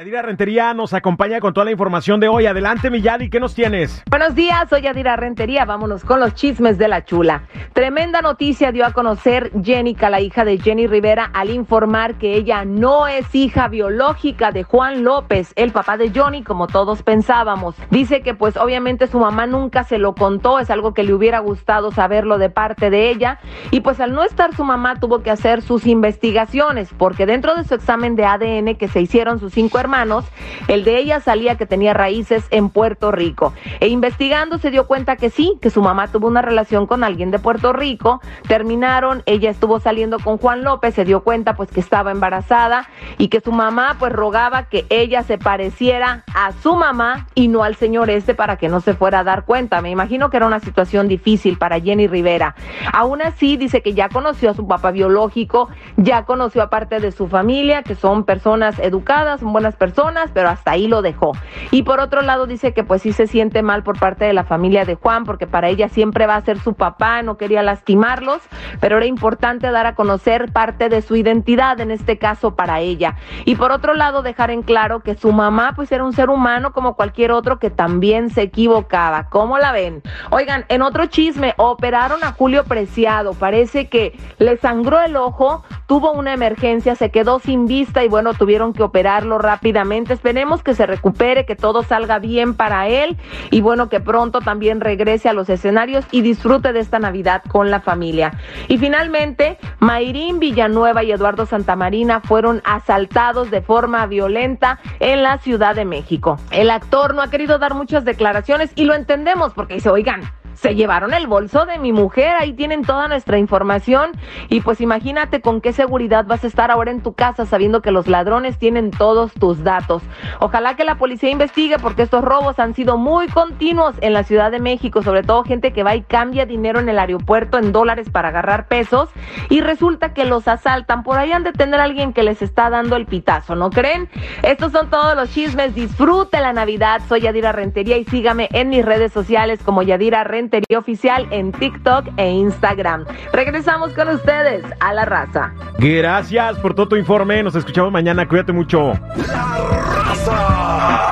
Yadira Rentería nos acompaña con toda la información de hoy. Adelante, Milladi, ¿qué nos tienes? Buenos días, soy Yadira Rentería. Vámonos con los chismes de la chula. Tremenda noticia dio a conocer Jenica, la hija de Jenny Rivera, al informar que ella no es hija biológica de Juan López, el papá de Johnny, como todos pensábamos. Dice que pues obviamente su mamá nunca se lo contó, es algo que le hubiera gustado saberlo de parte de ella. Y pues al no estar su mamá tuvo que hacer sus investigaciones, porque dentro de su examen de ADN que se hicieron sus cinco hermanos, el de ella salía que tenía raíces en Puerto Rico. E investigando se dio cuenta que sí, que su mamá tuvo una relación con alguien de Puerto Rico, terminaron, ella estuvo saliendo con Juan López, se dio cuenta pues que estaba embarazada y que su mamá pues rogaba que ella se pareciera a su mamá y no al señor este para que no se fuera a dar cuenta. Me imagino que era una situación difícil para Jenny Rivera. Aún así dice que ya conoció a su papá biológico, ya conoció a parte de su familia, que son personas educadas, son buenas personas, pero hasta ahí lo dejó. Y por otro lado dice que pues sí se siente mal por parte de la familia de Juan, porque para ella siempre va a ser su papá, no quería lastimarlos, pero era importante dar a conocer parte de su identidad, en este caso para ella. Y por otro lado dejar en claro que su mamá pues era un ser humano como cualquier otro que también se equivocaba. ¿Cómo la ven? Oigan, en otro chisme, operaron a Julio Preciado, parece que le sangró el ojo, tuvo una emergencia, se quedó sin vista y bueno, tuvieron que operarlo rápidamente. Esperemos que se recupere, que todo salga bien para él y bueno, que pronto también regrese a los escenarios y disfrute de esta Navidad con la familia. Y finalmente, Mayrín Villanueva y Eduardo Santamarina fueron asaltados de forma violenta en la Ciudad de México. El actor no ha querido dar muchas declaraciones y lo entendemos porque dice, oigan, se llevaron el bolso de mi mujer, ahí tienen toda nuestra información y pues imagínate con qué seguridad vas a estar ahora en tu casa sabiendo que los ladrones tienen todos tus datos. Ojalá que la policía investigue porque estos robos han sido muy continuos en la Ciudad de México, sobre todo gente que va y cambia dinero en el aeropuerto en dólares para agarrar pesos y resulta que los asaltan. Por ahí han de tener a alguien que les está dando el pitazo, ¿no creen? Estos son todos los chismes. Disfrute la Navidad. Soy Yadira Rentería y sígame en mis redes sociales como Yadira Rentería Oficial en TikTok e Instagram. Regresamos con ustedes a la raza. Gracias por todo tu informe. Nos escuchamos mañana. Cuídate mucho. La raza.